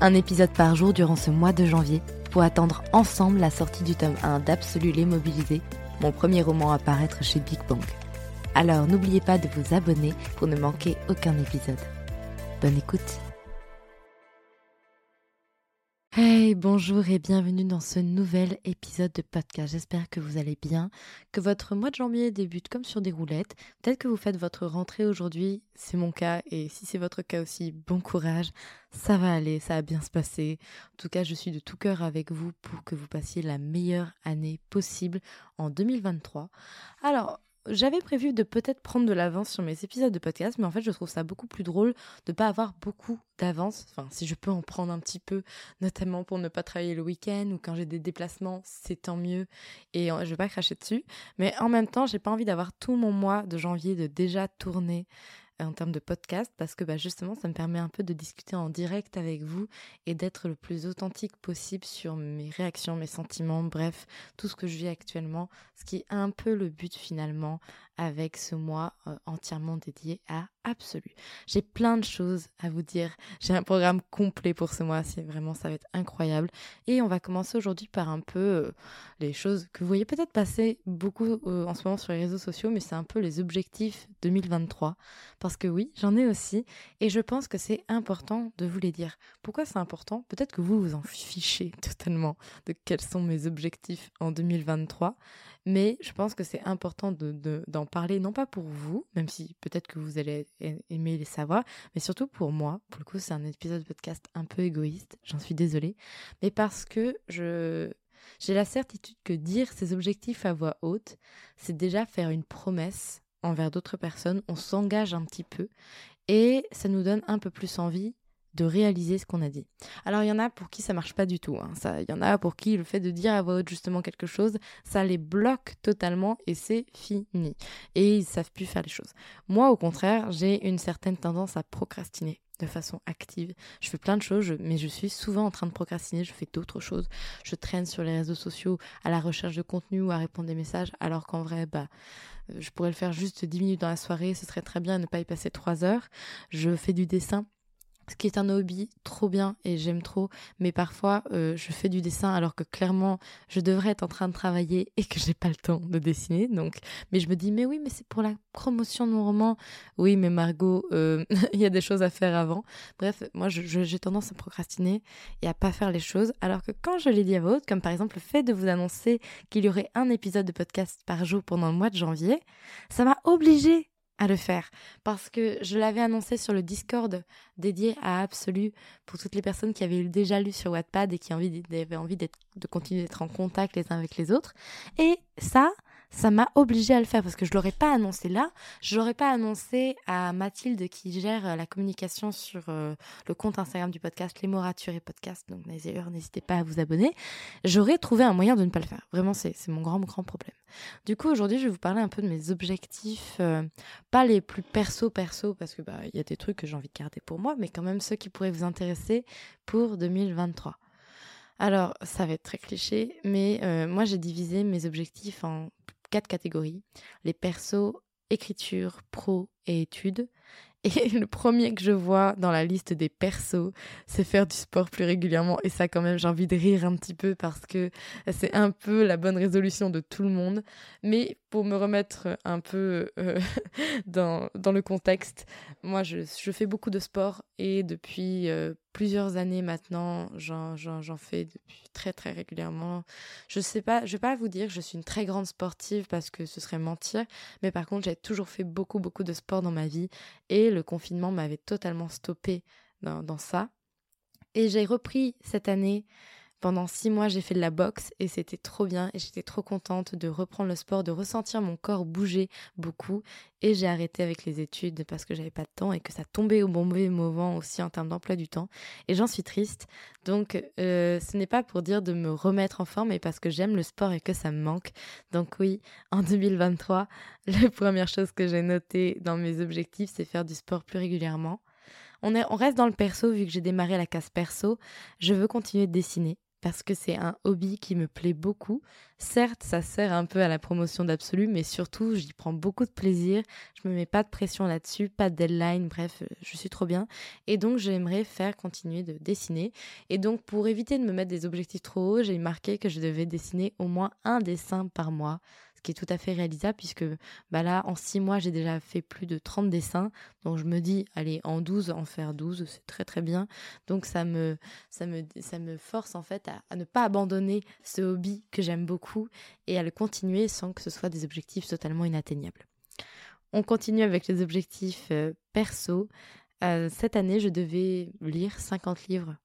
un épisode par jour durant ce mois de janvier pour attendre ensemble la sortie du tome 1 d'Absolu les Mobilisés, mon premier roman à paraître chez Big Bang. Alors n'oubliez pas de vous abonner pour ne manquer aucun épisode. Bonne écoute Hey, bonjour et bienvenue dans ce nouvel épisode de podcast. J'espère que vous allez bien, que votre mois de janvier débute comme sur des roulettes. Peut-être que vous faites votre rentrée aujourd'hui, c'est mon cas, et si c'est votre cas aussi, bon courage. Ça va aller, ça va bien se passer. En tout cas, je suis de tout cœur avec vous pour que vous passiez la meilleure année possible en 2023. Alors, j'avais prévu de peut-être prendre de l'avance sur mes épisodes de podcast, mais en fait, je trouve ça beaucoup plus drôle de ne pas avoir beaucoup d'avance. Enfin, si je peux en prendre un petit peu, notamment pour ne pas travailler le week-end ou quand j'ai des déplacements, c'est tant mieux. Et je vais pas cracher dessus. Mais en même temps, j'ai pas envie d'avoir tout mon mois de janvier de déjà tourner en termes de podcast parce que bah, justement ça me permet un peu de discuter en direct avec vous et d'être le plus authentique possible sur mes réactions, mes sentiments, bref, tout ce que je vis actuellement, ce qui est un peu le but finalement avec ce mois euh, entièrement dédié à Absolu. J'ai plein de choses à vous dire. J'ai un programme complet pour ce mois. C'est vraiment, ça va être incroyable. Et on va commencer aujourd'hui par un peu euh, les choses que vous voyez peut-être passer beaucoup euh, en ce moment sur les réseaux sociaux, mais c'est un peu les objectifs 2023. Parce que oui, j'en ai aussi. Et je pense que c'est important de vous les dire. Pourquoi c'est important? Peut-être que vous vous en fichez totalement de quels sont mes objectifs en 2023. Mais je pense que c'est important d'en de, parler, non pas pour vous, même si peut-être que vous allez aimer les savoir, mais surtout pour moi. Pour le coup, c'est un épisode de podcast un peu égoïste, j'en suis désolée, mais parce que je j'ai la certitude que dire ses objectifs à voix haute, c'est déjà faire une promesse envers d'autres personnes, on s'engage un petit peu et ça nous donne un peu plus envie de réaliser ce qu'on a dit. Alors il y en a pour qui ça marche pas du tout. Hein. Ça, il y en a pour qui le fait de dire à voix haute justement quelque chose, ça les bloque totalement et c'est fini. Et ils savent plus faire les choses. Moi au contraire, j'ai une certaine tendance à procrastiner de façon active. Je fais plein de choses, mais je suis souvent en train de procrastiner, je fais d'autres choses. Je traîne sur les réseaux sociaux à la recherche de contenu ou à répondre des messages, alors qu'en vrai, bah, euh, je pourrais le faire juste 10 minutes dans la soirée, ce serait très bien ne pas y passer 3 heures. Je fais du dessin ce qui est un hobby trop bien et j'aime trop, mais parfois euh, je fais du dessin alors que clairement je devrais être en train de travailler et que j'ai pas le temps de dessiner. Donc, mais je me dis mais oui, mais c'est pour la promotion de mon roman. Oui, mais Margot, euh, il y a des choses à faire avant. Bref, moi j'ai tendance à procrastiner et à pas faire les choses, alors que quand je les dis à votre, comme par exemple le fait de vous annoncer qu'il y aurait un épisode de podcast par jour pendant le mois de janvier, ça m'a obligée à le faire parce que je l'avais annoncé sur le Discord dédié à Absolu pour toutes les personnes qui avaient déjà lu sur Wattpad et qui avaient envie de continuer d'être en contact les uns avec les autres. Et ça, ça m'a obligé à le faire parce que je l'aurais pas annoncé là, je l'aurais pas annoncé à Mathilde qui gère euh, la communication sur euh, le compte Instagram du podcast Les et Podcast, donc n'hésitez pas à vous abonner. J'aurais trouvé un moyen de ne pas le faire. Vraiment, c'est mon grand, grand problème. Du coup, aujourd'hui, je vais vous parler un peu de mes objectifs, euh, pas les plus perso-perso parce que bah il y a des trucs que j'ai envie de garder pour moi, mais quand même ceux qui pourraient vous intéresser pour 2023. Alors, ça va être très cliché, mais euh, moi j'ai divisé mes objectifs en quatre catégories. Les persos, écriture, pro et études. Et le premier que je vois dans la liste des persos, c'est faire du sport plus régulièrement. Et ça, quand même, j'ai envie de rire un petit peu parce que c'est un peu la bonne résolution de tout le monde. Mais pour me remettre un peu euh, dans, dans, le contexte, moi, je, je, fais beaucoup de sport et depuis euh, plusieurs années maintenant, j'en fais depuis très très régulièrement. Je sais pas, vais pas vous dire que je suis une très grande sportive parce que ce serait mentir, mais par contre, j'ai toujours fait beaucoup beaucoup de sport dans ma vie et le confinement m'avait totalement stoppé dans, dans ça. Et j'ai repris cette année pendant six mois, j'ai fait de la boxe et c'était trop bien et j'étais trop contente de reprendre le sport, de ressentir mon corps bouger beaucoup. Et j'ai arrêté avec les études parce que j'avais pas de temps et que ça tombait au bon moment aussi en termes d'emploi du temps. Et j'en suis triste. Donc, euh, ce n'est pas pour dire de me remettre en forme, mais parce que j'aime le sport et que ça me manque. Donc oui, en 2023, la première chose que j'ai notée dans mes objectifs, c'est faire du sport plus régulièrement. On, est, on reste dans le perso, vu que j'ai démarré la case perso. Je veux continuer de dessiner parce que c'est un hobby qui me plaît beaucoup. Certes, ça sert un peu à la promotion d'absolu, mais surtout, j'y prends beaucoup de plaisir. Je me mets pas de pression là-dessus, pas de deadline, bref, je suis trop bien. Et donc, j'aimerais faire continuer de dessiner. Et donc, pour éviter de me mettre des objectifs trop hauts, j'ai marqué que je devais dessiner au moins un dessin par mois ce qui est tout à fait réalisable puisque bah là, en six mois, j'ai déjà fait plus de 30 dessins. Donc je me dis, allez, en 12, en faire 12, c'est très très bien. Donc ça me, ça me, ça me force en fait à, ne pas abandonner ce hobby que j'aime beaucoup et à le continuer sans que ce soit des objectifs totalement inatteignables. On continue avec les objectifs euh, perso. Euh, cette année, je devais lire 50 livres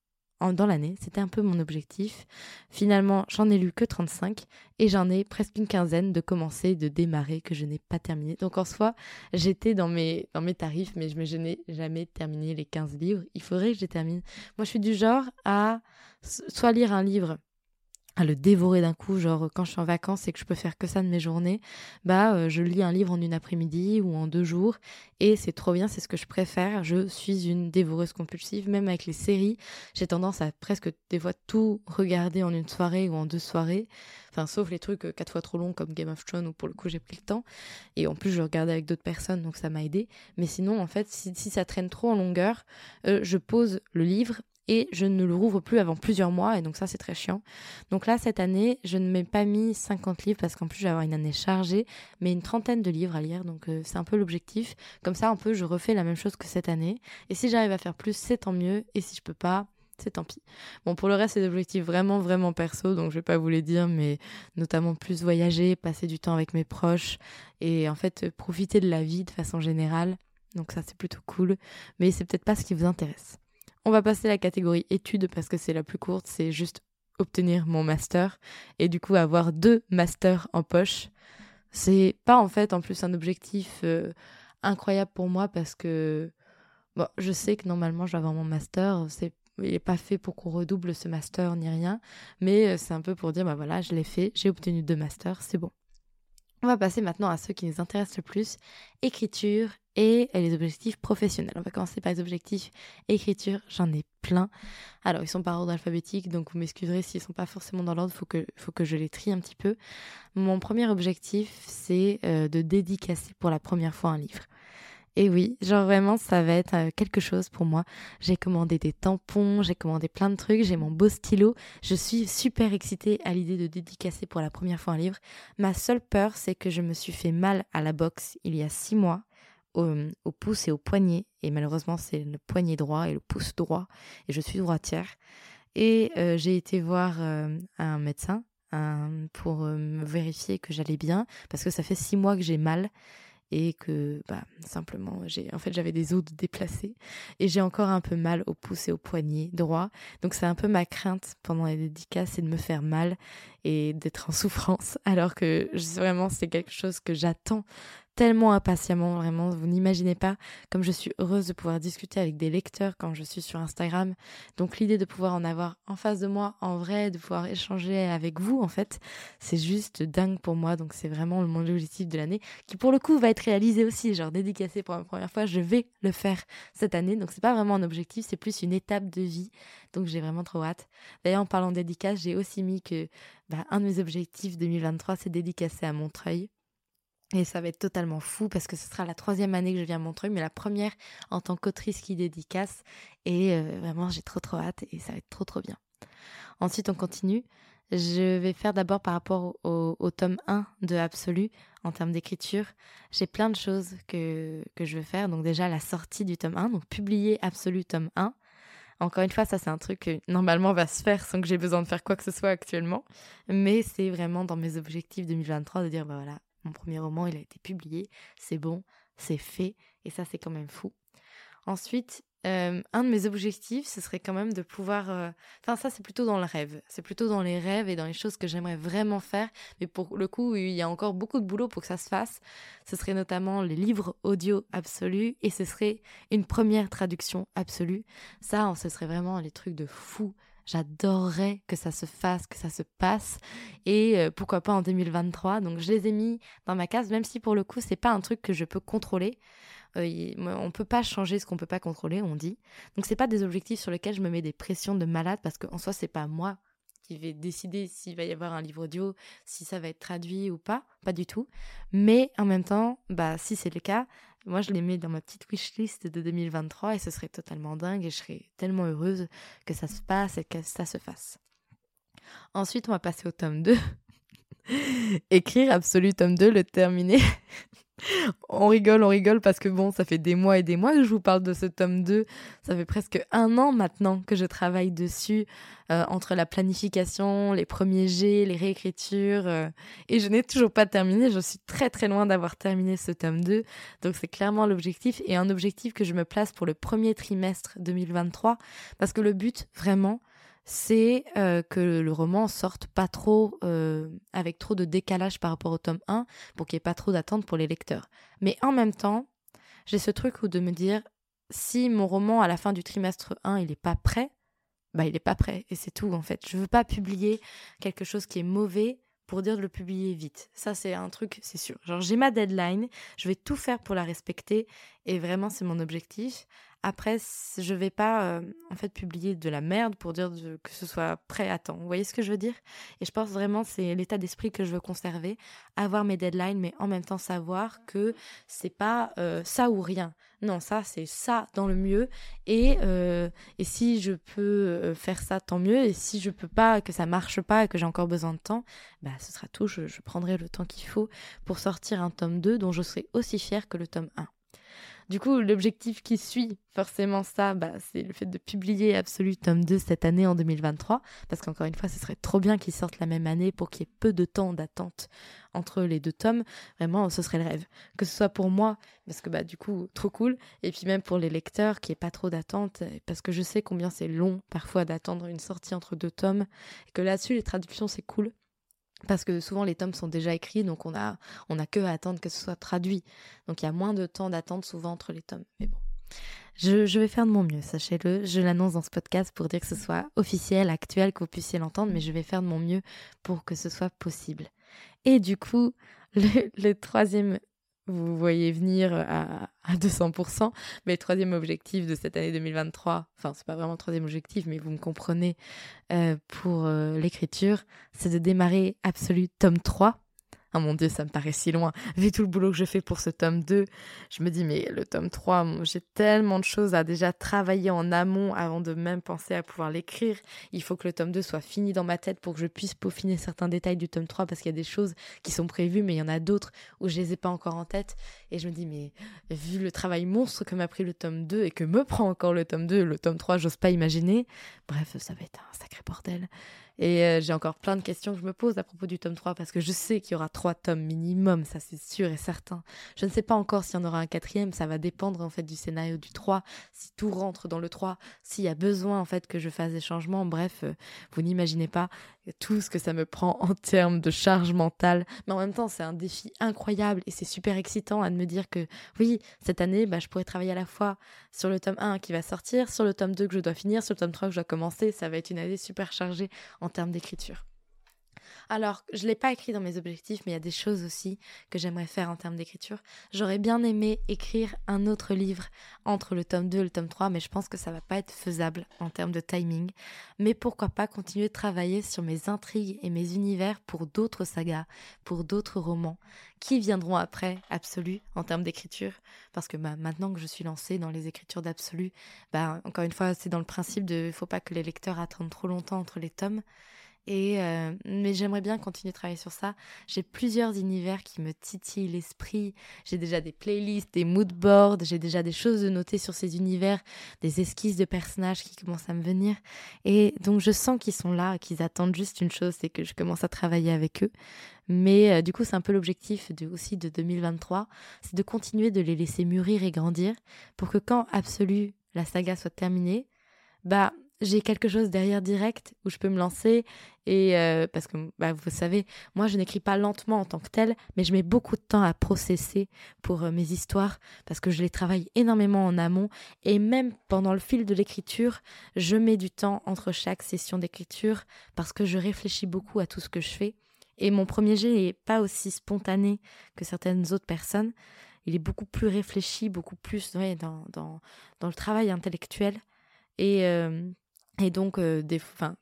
dans l'année. C'était un peu mon objectif. Finalement, j'en ai lu que 35 et j'en ai presque une quinzaine de commencer, de démarrer que je n'ai pas terminé. Donc en soi, j'étais dans mes, tarifs, mais je, je n'ai jamais terminé les 15 livres. Il faudrait que je les termine. Moi, je suis du genre à soit lire un livre à le dévorer d'un coup, genre quand je suis en vacances et que je peux faire que ça de mes journées, bah euh, je lis un livre en une après-midi ou en deux jours et c'est trop bien, c'est ce que je préfère. Je suis une dévoreuse compulsive, même avec les séries, j'ai tendance à presque des fois tout regarder en une soirée ou en deux soirées, enfin sauf les trucs euh, quatre fois trop longs comme Game of Thrones où pour le coup j'ai pris le temps et en plus je regardais avec d'autres personnes donc ça m'a aidé. Mais sinon en fait si, ça traîne trop en longueur, euh, je pose le livre et je ne le rouvre plus avant plusieurs mois et donc ça c'est très chiant. Donc là cette année je ne m'ai pas mis 50 livres parce qu'en plus je vais avoir une année chargée mais une trentaine de livres à lire donc euh, c'est un peu l'objectif. Comme ça un peu je refais la même chose que cette année et si j'arrive à faire plus c'est tant mieux et si je peux pas c'est tant pis. Bon, pour le reste, c'est des objectifs vraiment, vraiment perso, donc je vais pas vous les dire, mais notamment plus voyager, passer du temps avec mes proches et en fait profiter de la vie de façon générale. Donc ça, c'est plutôt cool, mais c'est peut-être pas ce qui vous intéresse. On va passer à la catégorie études parce que c'est la plus courte, c'est juste obtenir mon master et du coup avoir deux masters en poche. C'est pas en fait en plus un objectif euh, incroyable pour moi parce que je sais que normalement je vais avoir mon master, c'est il n'est pas fait pour qu'on redouble ce master ni rien, mais euh, c'est un peu pour dire bah voilà, je l'ai fait, j'ai obtenu deux masters, c'est bon. On va passer maintenant à ceux qui nous intéressent le plus, écriture et les objectifs professionnels. On va commencer par les objectifs écriture, j'en ai plein. Alors, ils sont par ordre alphabétique, donc vous m'excuserez s'ils ne sont pas forcément dans l'ordre, il faut que, je les trie un petit peu. Mon premier objectif, c'est euh, de dédicacer pour la première fois un livre. Et oui, genre vraiment, ça va être euh, quelque chose pour moi. J'ai commandé des tampons, j'ai commandé plein de trucs, j'ai mon beau stylo. Je suis super excitée à l'idée de dédicacer pour la première fois un livre. Ma seule peur, c'est que je me suis fait mal à la boxe il y a six mois. Au, pouce et au poignet. Et malheureusement, c'est le poignet droit et le pouce droit. Et je suis droitière. Et euh, j'ai été voir euh, un médecin pour vérifier que j'allais bien. Parce que ça fait six mois que j'ai mal et que bah, simplement j'ai en fait j'avais des os déplacés et j'ai encore un peu mal au pouce et au poignet droit. Donc c'est un peu ma crainte pendant les dédicaces c'est de me faire mal et d'être en souffrance alors que vraiment c'est quelque chose que j'attends tellement impatiemment, vraiment. Vous n'imaginez pas comme je suis heureuse de pouvoir discuter avec des lecteurs quand je suis sur Instagram. Donc l'idée de pouvoir en avoir en face de moi, en vrai, de pouvoir échanger avec vous, en fait, c'est juste dingue pour moi. Donc c'est vraiment mon objectif de l'année qui, pour le coup, va être réalisé aussi. Genre dédicacé pour la première fois, je vais le faire cette année. Donc c'est pas vraiment un objectif, c'est plus une étape de vie. Donc j'ai vraiment trop hâte. D'ailleurs, en parlant de dédicace, j'ai aussi mis que bah, un de mes objectifs 2023, c'est dédicacer à Montreuil. Et ça va être totalement fou parce que ce sera la troisième année que je viens à mais la première en tant qu'autrice qui dédicace. Et euh, vraiment, j'ai trop trop hâte et ça va être trop trop bien. Ensuite, on continue. Je vais faire d'abord par rapport au, tome 1 de Absolu en termes d'écriture. J'ai plein de choses que, que je veux faire. Donc déjà la sortie du tome 1, donc publier Absolu tome 1. Encore une fois, ça c'est un truc qui normalement va se faire sans que j'ai besoin de faire quoi que ce soit actuellement. Mais c'est vraiment dans mes objectifs 2023 de dire, bah voilà, mon premier roman, il a été publié, c'est bon, c'est fait, et ça, c'est quand même fou. Ensuite, euh, un de mes objectifs, ce serait quand même de pouvoir... Euh, enfin, ça, c'est plutôt dans le rêve. C'est plutôt dans les rêves et dans les choses que j'aimerais vraiment faire. Mais pour le coup, il y a encore beaucoup de boulot pour que ça se fasse. Ce serait notamment les livres audio absolus et ce serait une première traduction absolue. Ça, ce serait vraiment les trucs de fou J'adorerais que ça se fasse, que ça se passe. Et euh, pourquoi pas en 2023. Donc je les ai mis dans ma case, même si pour le coup, c'est pas un truc que je peux contrôler. Euh, on peut pas changer ce qu'on peut pas contrôler, on dit. Donc c'est pas des objectifs sur lesquels je me mets des pressions de malade parce qu'en soi, c'est pas moi qui vais décider s'il va y avoir un livre audio, si ça va être traduit ou pas, pas du tout. Mais en même temps, bah si c'est le cas, moi, je les mets dans ma petite wishlist de 2023 et ce serait totalement dingue et je serais tellement heureuse que ça se passe et que ça se fasse. Ensuite, on va passer au tome 2. Écrire Absolu tome 2, le terminer. On rigole, on rigole parce que bon, ça fait des mois et des mois que je vous parle de ce tome 2. Ça fait presque un an maintenant que je travaille dessus, euh, entre la planification, les premiers jets, les réécritures. Euh, et je n'ai toujours pas terminé. Je suis très très loin d'avoir terminé ce tome 2. Donc c'est clairement l'objectif et un objectif que je me place pour le premier trimestre 2023. Parce que le but, vraiment, c'est euh, que le roman sorte pas trop euh, avec trop de décalage par rapport au tome 1 pour qu'il n'y ait pas trop d'attente pour les lecteurs. Mais en même temps, j'ai ce truc où de me dire si mon roman à la fin du trimestre 1 il n'est pas prêt, bah il n'est pas prêt et c'est tout en fait. Je veux pas publier quelque chose qui est mauvais pour dire de le publier vite. Ça, c'est un truc, c'est sûr. Genre, j'ai ma deadline, je vais tout faire pour la respecter, et vraiment, c'est mon objectif. Après, je vais pas euh, en fait publier de la merde pour dire que ce soit prêt à temps. Vous voyez ce que je veux dire? Et je pense vraiment c'est l'état d'esprit que je veux conserver, avoir mes deadlines, mais en même temps savoir que c'est pas euh, ça ou rien. Non, ça c'est ça dans le mieux. Et euh, et si je peux faire ça, tant mieux. Et si je peux pas, que ça marche pas, et que j'ai encore besoin de temps, bah ce sera tout. Je, je prendrai le temps qu'il faut pour sortir un tome 2 dont je serai aussi fière que le tome 1. Du coup, l'objectif qui suit forcément ça, bah, c'est le fait de publier Absolu tome 2 cette année en 2023. Parce qu'encore une fois, ce serait trop bien qu'ils sortent la même année pour qu'il y ait peu de temps d'attente entre les deux tomes. Vraiment, ce serait le rêve. Que ce soit pour moi, parce que bah, du coup, trop cool. Et puis même pour les lecteurs, qu'il n'y ait pas trop d'attente. Parce que je sais combien c'est long parfois d'attendre une sortie entre deux tomes. Et que là-dessus, les traductions, c'est cool parce que souvent les tomes sont déjà écrits, donc on a, on que à attendre que ce soit traduit. Donc il y a moins de temps d'attente souvent entre les tomes. Mais bon, je, vais faire de mon mieux, sachez-le. Je l'annonce dans ce podcast pour dire que ce soit officiel, actuel, que vous puissiez l'entendre, mais je vais faire de mon mieux pour que ce soit possible. Et du coup, le troisième vous voyez venir à, à 200%. Mais le troisième objectif de cette année 2023, enfin, c'est pas vraiment le troisième objectif, mais vous me comprenez, euh, pour euh, l'écriture, c'est de démarrer Absolu tome 3 Oh mon dieu, ça me paraît si loin. Vu tout le boulot que je fais pour ce tome 2, je me dis, mais le tome 3, j'ai tellement de choses à déjà travailler en amont avant de même penser à pouvoir l'écrire. Il faut que le tome 2 soit fini dans ma tête pour que je puisse peaufiner certains détails du tome 3 parce qu'il y a des choses qui sont prévues, mais il y en a d'autres où je les ai pas encore en tête. Et je me dis, mais vu le travail monstre que m'a pris le tome 2 et que me prend encore le tome 2, le tome 3, j'ose pas imaginer. Bref, ça va être un sacré bordel. Et euh, j'ai encore plein de questions que je me pose à propos du tome 3 parce que je sais qu'il y aura trois tomes minimum, ça c'est sûr et certain. Je ne sais pas encore s'il y en aura un quatrième, ça va dépendre en fait du scénario du 3, si tout rentre dans le 3, s'il y a besoin en fait que je fasse des changements. Bref, euh, vous n'imaginez pas. Tout ce que ça me prend en termes de charge mentale. Mais en même temps, c'est un défi incroyable et c'est super excitant à me dire que oui, cette année, bah, je pourrais travailler à la fois sur le tome 1 qui va sortir, sur le tome 2 que je dois finir, sur le tome 3 que je dois commencer. Ça va être une année super chargée en termes d'écriture. Alors, je ne l'ai pas écrit dans mes objectifs, mais il y a des choses aussi que j'aimerais faire en termes d'écriture. J'aurais bien aimé écrire un autre livre entre le tome 2 et le tome 3, mais je pense que ça va pas être faisable en termes de timing. Mais pourquoi pas continuer de travailler sur mes intrigues et mes univers pour d'autres sagas, pour d'autres romans qui viendront après Absolu en termes d'écriture. Parce que bah, maintenant que je suis lancée dans les écritures d'Absolu, bah, encore une fois, c'est dans le principe de faut pas que les lecteurs attendent trop longtemps entre les tomes. Et euh, mais j'aimerais bien continuer de travailler sur ça. J'ai plusieurs univers qui me titillent l'esprit. J'ai déjà des playlists, des mood boards, j'ai déjà des choses de noter sur ces univers, des esquisses de personnages qui commencent à me venir. Et donc je sens qu'ils sont là, qu'ils attendent juste une chose, c'est que je commence à travailler avec eux. Mais euh, du coup, c'est un peu l'objectif aussi de 2023, c'est de continuer de les laisser mûrir et grandir pour que quand absolu la saga soit terminée, bah j'ai quelque chose derrière direct où je peux me lancer et euh, parce que bah, vous savez moi je n'écris pas lentement en tant que tel mais je mets beaucoup de temps à processer pour euh, mes histoires parce que je les travaille énormément en amont et même pendant le fil de l'écriture je mets du temps entre chaque session d'écriture parce que je réfléchis beaucoup à tout ce que je fais et mon premier jet n'est pas aussi spontané que certaines autres personnes. Il est beaucoup plus réfléchi beaucoup plus dans, dans, dans le travail intellectuel et, euh, et donc, euh, des,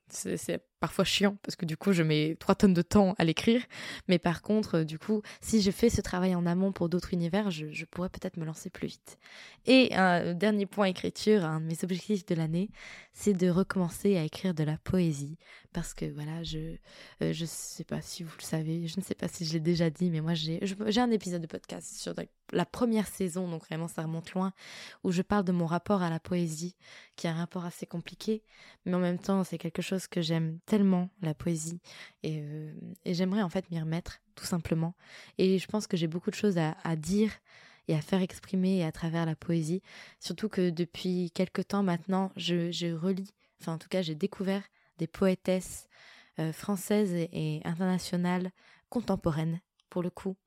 c'est parfois chiant parce que du coup, je mets trois tonnes de temps à l'écrire. Mais par contre, euh, du coup, si je fais ce travail en amont pour d'autres univers, je, je pourrais peut-être me lancer plus vite. Et un dernier point écriture, un de mes objectifs de l'année, c'est de recommencer à écrire de la poésie. Parce que voilà, je euh, je sais pas si vous le savez, je ne sais pas si je l'ai déjà dit, mais moi j'ai j'ai un épisode de podcast sur la première saison, donc vraiment ça remonte loin, où je parle de mon rapport à la poésie, qui est un rapport assez compliqué, mais en même temps c'est quelque chose que j'aime tellement, la poésie, et, euh, et j'aimerais en fait m'y remettre, tout simplement. Et je pense que j'ai beaucoup de choses à, dire et à faire exprimer à travers la poésie. Surtout que depuis quelques temps maintenant, je, relis, enfin en tout cas j'ai découvert des poétesses euh, françaises et, internationales contemporaines, pour le coup.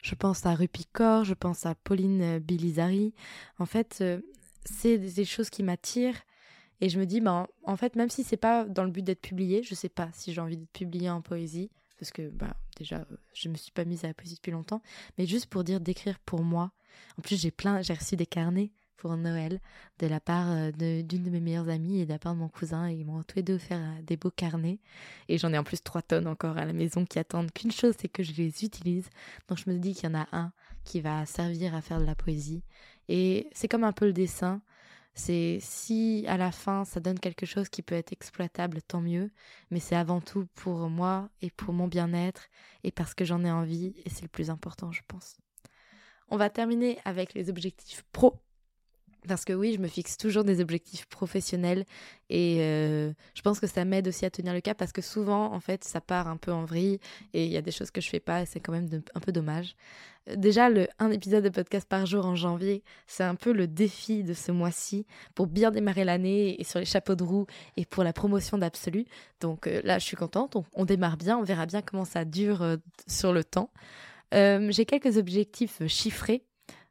Je pense à Rupi Kaur, je pense à Pauline Bilizari. En fait, euh, c'est des choses qui m'attirent. Et je me dis, ben, en fait, même si c'est pas dans le but d'être publié, je sais pas si j'ai envie d'être publié en poésie, parce que bah, déjà, je me suis pas mise à la poésie depuis longtemps, mais juste pour dire d'écrire pour moi. En plus, j'ai plein, j'ai reçu des carnets pour Noël de la part euh, d'une de, mes meilleures amies et de la part de mon cousin. Et ils m'ont tous les deux offert euh, des beaux carnets. Et j'en ai en plus trois tonnes encore à la maison qui attendent qu'une chose, c'est que je les utilise. Donc je me dis qu'il y en a un qui va servir à faire de la poésie. Et c'est comme un peu le dessin. C'est si à la fin ça donne quelque chose qui peut être exploitable, tant mieux. Mais c'est avant tout pour moi et pour mon bien-être et parce que j'en ai envie et c'est le plus important, je pense. On va terminer avec les objectifs pro parce que oui, je me fixe toujours des objectifs professionnels et euh, je pense que ça m'aide aussi à tenir le cap parce que souvent, en fait, ça part un peu en vrille et il y a des choses que je fais pas et c'est quand même un peu dommage. Déjà, le un épisode de podcast par jour en janvier, c'est un peu le défi de ce mois-ci pour bien démarrer l'année et sur les chapeaux de roue et pour la promotion d'Absolu. Donc euh, là, je suis contente. On, démarre bien, on verra bien comment ça dure euh, sur le temps. J'ai quelques objectifs chiffrés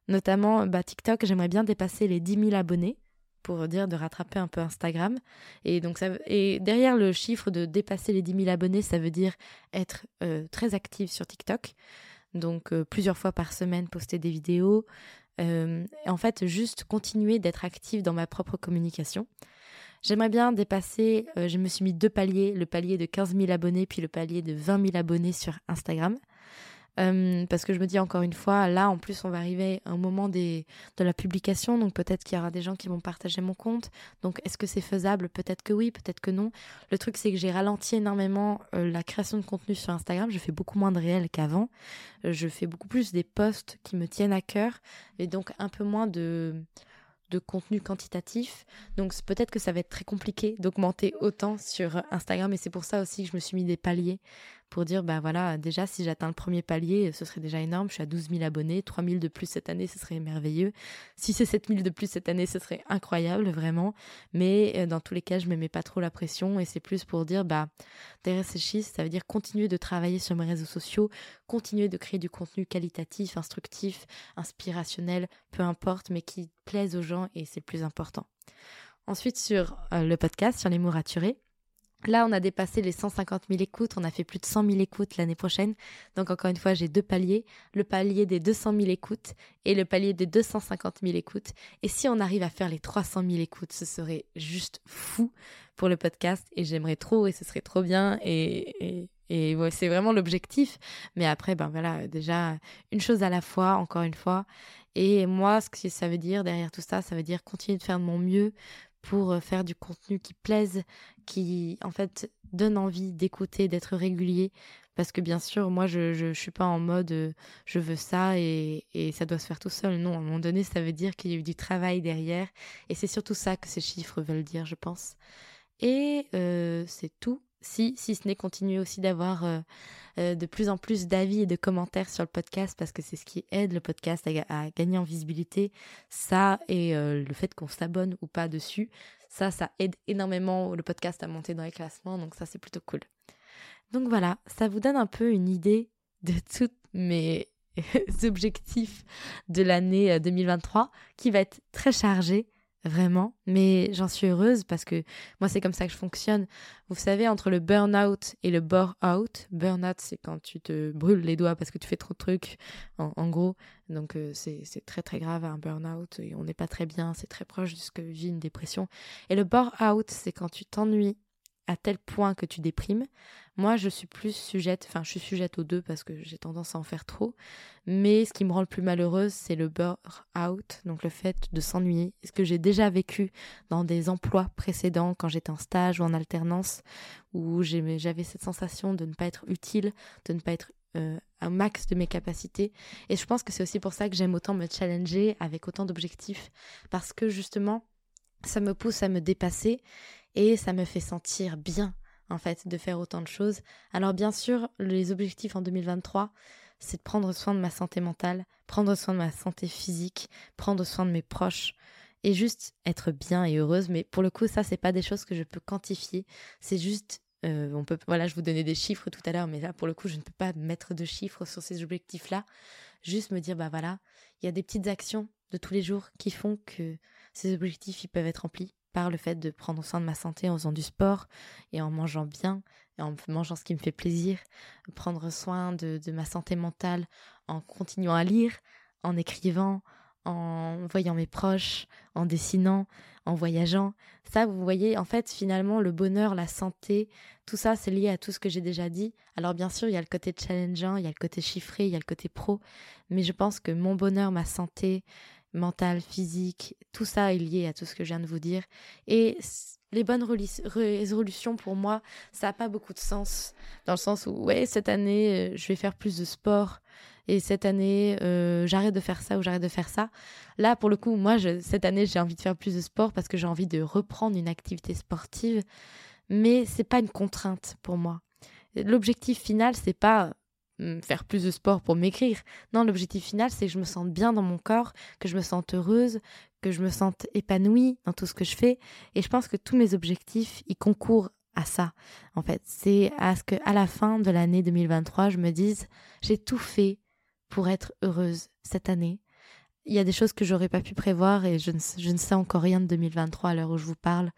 Notamment, bah, TikTok, j'aimerais bien dépasser les 10 000 abonnés pour dire de rattraper un peu Instagram. Et donc et derrière le chiffre de dépasser les 10 000 abonnés, ça veut dire être euh, très active sur TikTok. Donc euh, plusieurs fois par semaine poster des vidéos. Euh, en fait, juste continuer d'être active dans ma propre communication. J'aimerais bien dépasser, je me suis mis deux paliers, le palier de 15 000 abonnés puis le palier de 20 000 abonnés sur Instagram. Euh, parce que je me dis encore une fois, là en plus on va arriver au moment des, de la publication, donc peut-être qu'il y aura des gens qui vont partager mon compte. Donc est-ce que c'est faisable? Peut-être que oui, peut-être que non. Le truc c'est que j'ai ralenti énormément euh, la création de contenu sur Instagram. Je fais beaucoup moins de réels qu'avant. Euh, je fais beaucoup plus des posts qui me tiennent à cœur et donc un peu moins de de contenu quantitatif. Donc peut-être que ça va être très compliqué d'augmenter autant sur Instagram et c'est pour ça aussi que je me suis mis des paliers pour dire, bah voilà, déjà, si j'atteins le premier palier, ce serait déjà énorme. Je suis à 12 000 abonnés, 3 000 de plus cette année, ce serait merveilleux. Si c'est 7 000 de plus cette année, ce serait incroyable, vraiment. Mais euh, dans tous les cas, je ne me mets pas trop la pression et c'est plus pour dire, bah, derrière ça veut dire continuer de travailler sur mes réseaux sociaux, continuer de créer du contenu qualitatif, instructif, inspirationnel, peu importe, mais qui plaise aux gens et c'est le plus important. Ensuite, sur euh, le podcast, sur les mots raturés, Là, on a dépassé les 150 000 écoutes, on a fait plus de 100 000 écoutes l'année prochaine. Donc encore une fois, j'ai deux paliers, le palier des 200 000 écoutes et le palier des 250 000 écoutes. Et si on arrive à faire les 300 000 écoutes, ce serait juste fou pour le podcast et j'aimerais trop et ce serait trop bien et, c'est vraiment l'objectif. Mais après, ben voilà, déjà une chose à la fois, encore une fois. Et moi, ce que ça veut dire derrière tout ça, ça veut dire continuer de faire de mon mieux pour euh, faire du contenu qui plaise, qui en fait donne envie d'écouter, d'être régulier. Parce que bien sûr, moi, je ne suis pas en mode euh, je veux ça et, et, ça doit se faire tout seul. Non, à un moment donné, ça veut dire qu'il y a eu du travail derrière. Et c'est surtout ça que ces chiffres veulent dire, je pense. Et euh, c'est tout. Si, si ce n'est continuer aussi d'avoir euh, de plus en plus d'avis et de commentaires sur le podcast parce que c'est ce qui aide le podcast à, gagner en visibilité. Ça et euh, le fait qu'on s'abonne ou pas dessus, ça, ça aide énormément le podcast à monter dans les classements. Donc ça, c'est plutôt cool. Donc voilà, ça vous donne un peu une idée de tous mes objectifs de l'année 2023 euh, qui va être très chargé vraiment, mais j'en suis heureuse parce que moi c'est comme ça que je fonctionne. Vous savez, entre le burn-out et le bore-out, burn-out c'est quand tu te brûles les doigts parce que tu fais trop de trucs, en, gros, donc euh, c'est très très grave un burn-out et on n'est pas très bien, c'est très proche de ce que vit une dépression. Et le bore-out c'est quand tu t'ennuies à tel point que tu déprimes. Moi, je suis plus sujette, enfin, je suis sujette aux deux parce que j'ai tendance à en faire trop. Mais ce qui me rend le plus malheureuse, c'est le burn-out, donc le fait de s'ennuyer. Ce que j'ai déjà vécu dans des emplois précédents, quand j'étais en stage ou en alternance, où j'avais cette sensation de ne pas être utile, de ne pas être euh, un max de mes capacités? Et je pense que c'est aussi pour ça que j'aime autant me challenger avec autant d'objectifs, parce que justement, ça me pousse à me dépasser et ça me fait sentir bien en fait de faire autant de choses. Alors bien sûr, les objectifs en 2023, c'est de prendre soin de ma santé mentale, prendre soin de ma santé physique, prendre soin de mes proches et juste être bien et heureuse. Mais pour le coup, ça, c'est pas des choses que je peux quantifier. C'est juste, euh, on peut, voilà, je vous donnais des chiffres tout à l'heure, mais là, pour le coup, je ne peux pas mettre de chiffres sur ces objectifs-là. Juste me dire, bah voilà, il y a des petites actions de tous les jours qui font que ces objectifs, ils peuvent être remplis par le fait de prendre soin de ma santé en faisant du sport et en mangeant bien et en mangeant ce qui me fait plaisir, prendre soin de, ma santé mentale en continuant à lire, en écrivant, en voyant mes proches, en dessinant, en voyageant. Ça, vous voyez, en fait, finalement, le bonheur, la santé, tout ça, c'est lié à tout ce que j'ai déjà dit. Alors, bien sûr, il y a le côté challengeant, il y a le côté chiffré, il y a le côté pro, mais je pense que mon bonheur, ma santé, mental, physique, tout ça est lié à tout ce que je viens de vous dire. Et les bonnes résolutions, pour moi, ça n'a pas beaucoup de sens. Dans le sens où, ouais, cette année, euh, je vais faire plus de sport. Et cette année, euh, j'arrête de faire ça ou j'arrête de faire ça. Là, pour le coup, moi, cette année, j'ai envie de faire plus de sport parce que j'ai envie de reprendre une activité sportive. Mais c'est pas une contrainte pour moi. L'objectif final, c'est pas faire plus de sport pour m'écrire. Non, l'objectif final, c'est que je me sente bien dans mon corps, que je me sente heureuse, que je me sente épanouie dans tout ce que je fais. Et je pense que tous mes objectifs, ils concourent à ça. En fait, c'est à ce que à la fin de l'année 2023, je me dise, j'ai tout fait pour être heureuse cette année. Il y a des choses que j'aurais pas pu prévoir et je ne, je ne sais encore rien de 2023 à l'heure où je vous parle.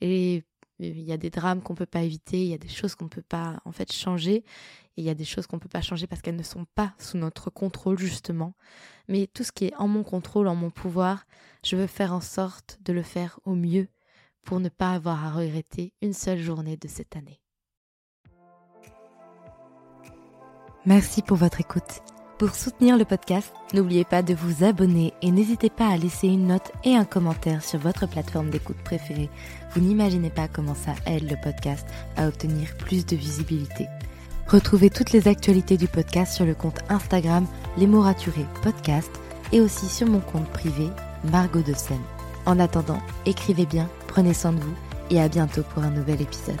Et il y a des drames qu'on peut pas éviter, il y a des choses qu'on peut pas en fait changer, et il y a des choses qu'on peut pas changer parce qu'elles ne sont pas sous notre contrôle justement. Mais tout ce qui est en mon contrôle, en mon pouvoir, je veux faire en sorte de le faire au mieux pour ne pas avoir à regretter une seule journée de cette année. Merci pour votre écoute. Pour soutenir le podcast, n'oubliez pas de vous abonner et n'hésitez pas à laisser une note et un commentaire sur votre plateforme d'écoute préférée. Vous n'imaginez pas comment ça aide le podcast à obtenir plus de visibilité. Retrouvez toutes les actualités du podcast sur le compte Instagram Les mots raturés podcast et aussi sur mon compte privé Margot de Seine. En attendant, écrivez bien, prenez soin de vous et à bientôt pour un nouvel épisode.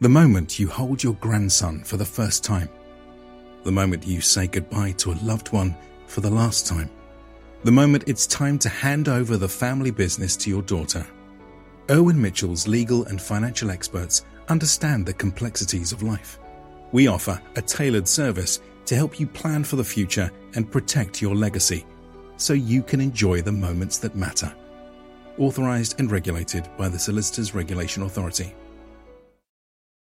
The moment you hold your grandson for the first time. The moment you say goodbye to a loved one for the last time. The moment it's time to hand over the family business to your daughter. Erwin Mitchell's legal and financial experts understand the complexities of life. We offer a tailored service to help you plan for the future and protect your legacy so you can enjoy the moments that matter. Authorized and regulated by the Solicitors Regulation Authority.